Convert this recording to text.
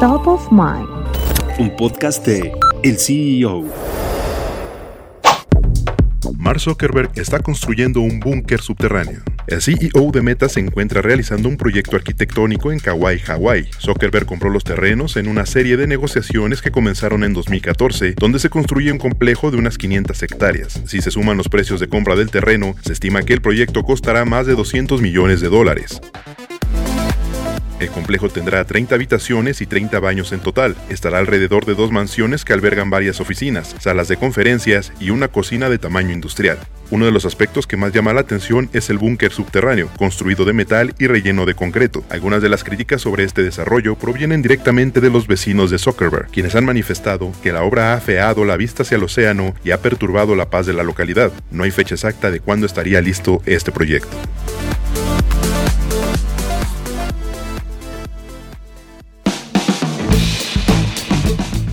Top of Mind. Un podcast de El CEO. Mark Zuckerberg está construyendo un búnker subterráneo. El CEO de Meta se encuentra realizando un proyecto arquitectónico en Kauai, Hawái. Zuckerberg compró los terrenos en una serie de negociaciones que comenzaron en 2014, donde se construye un complejo de unas 500 hectáreas. Si se suman los precios de compra del terreno, se estima que el proyecto costará más de 200 millones de dólares. El complejo tendrá 30 habitaciones y 30 baños en total. Estará alrededor de dos mansiones que albergan varias oficinas, salas de conferencias y una cocina de tamaño industrial. Uno de los aspectos que más llama la atención es el búnker subterráneo, construido de metal y relleno de concreto. Algunas de las críticas sobre este desarrollo provienen directamente de los vecinos de Zuckerberg, quienes han manifestado que la obra ha afeado la vista hacia el océano y ha perturbado la paz de la localidad. No hay fecha exacta de cuándo estaría listo este proyecto.